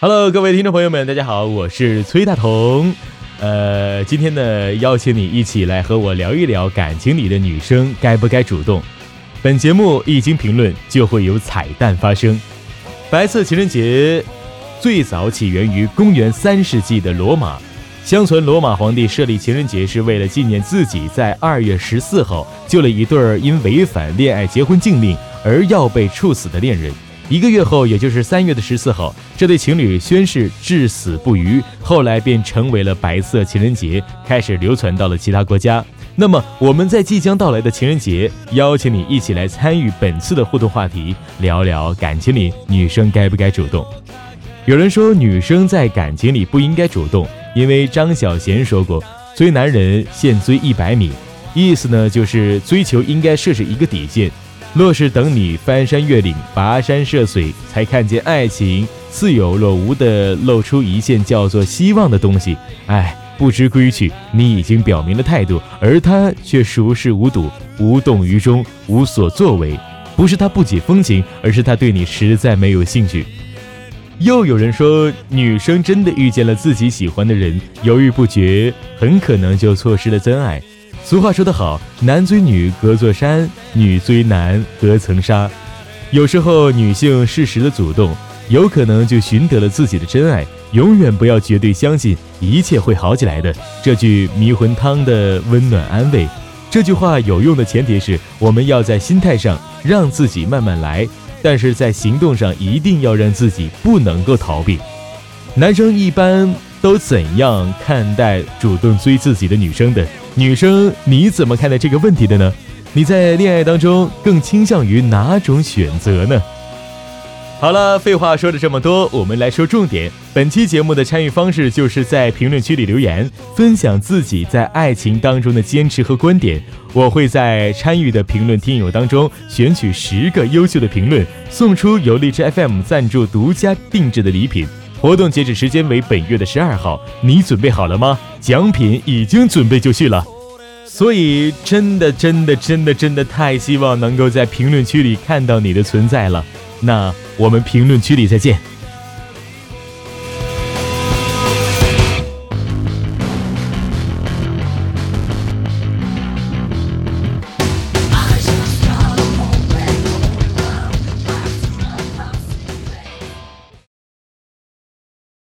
Hello，各位听众朋友们，大家好，我是崔大同。呃，今天呢，邀请你一起来和我聊一聊感情里的女生该不该主动。本节目一经评论，就会有彩蛋发生。白色情人节最早起源于公元三世纪的罗马，相传罗马皇帝设立情人节是为了纪念自己在二月十四号救了一对儿因违反恋爱结婚禁令而要被处死的恋人。一个月后，也就是三月的十四号，这对情侣宣誓至死不渝，后来便成为了白色情人节，开始流传到了其他国家。那么，我们在即将到来的情人节，邀请你一起来参与本次的互动话题，聊聊感情里女生该不该主动。有人说，女生在感情里不应该主动，因为张小娴说过：“追男人限追一百米。”意思呢，就是追求应该设置一个底线。若是等你翻山越岭、跋山涉水，才看见爱情似有若无的露出一线叫做希望的东西，哎，不知规矩，你已经表明了态度，而他却熟视无睹、无动于衷、无所作为。不是他不解风情，而是他对你实在没有兴趣。又有人说，女生真的遇见了自己喜欢的人，犹豫不决，很可能就错失了真爱。俗话说得好，男追女隔座山，女追男隔层纱。有时候女性适时的主动，有可能就寻得了自己的真爱。永远不要绝对相信一切会好起来的这句迷魂汤的温暖安慰。这句话有用的前提是我们要在心态上让自己慢慢来，但是在行动上一定要让自己不能够逃避。男生一般都怎样看待主动追自己的女生的？女生，你怎么看待这个问题的呢？你在恋爱当中更倾向于哪种选择呢？好了，废话说了这么多，我们来说重点。本期节目的参与方式就是在评论区里留言，分享自己在爱情当中的坚持和观点。我会在参与的评论听友当中选取十个优秀的评论，送出由荔枝 FM 赞助、独家定制的礼品。活动截止时间为本月的十二号，你准备好了吗？奖品已经准备就绪了，所以真的真的真的真的太希望能够在评论区里看到你的存在了。那我们评论区里再见。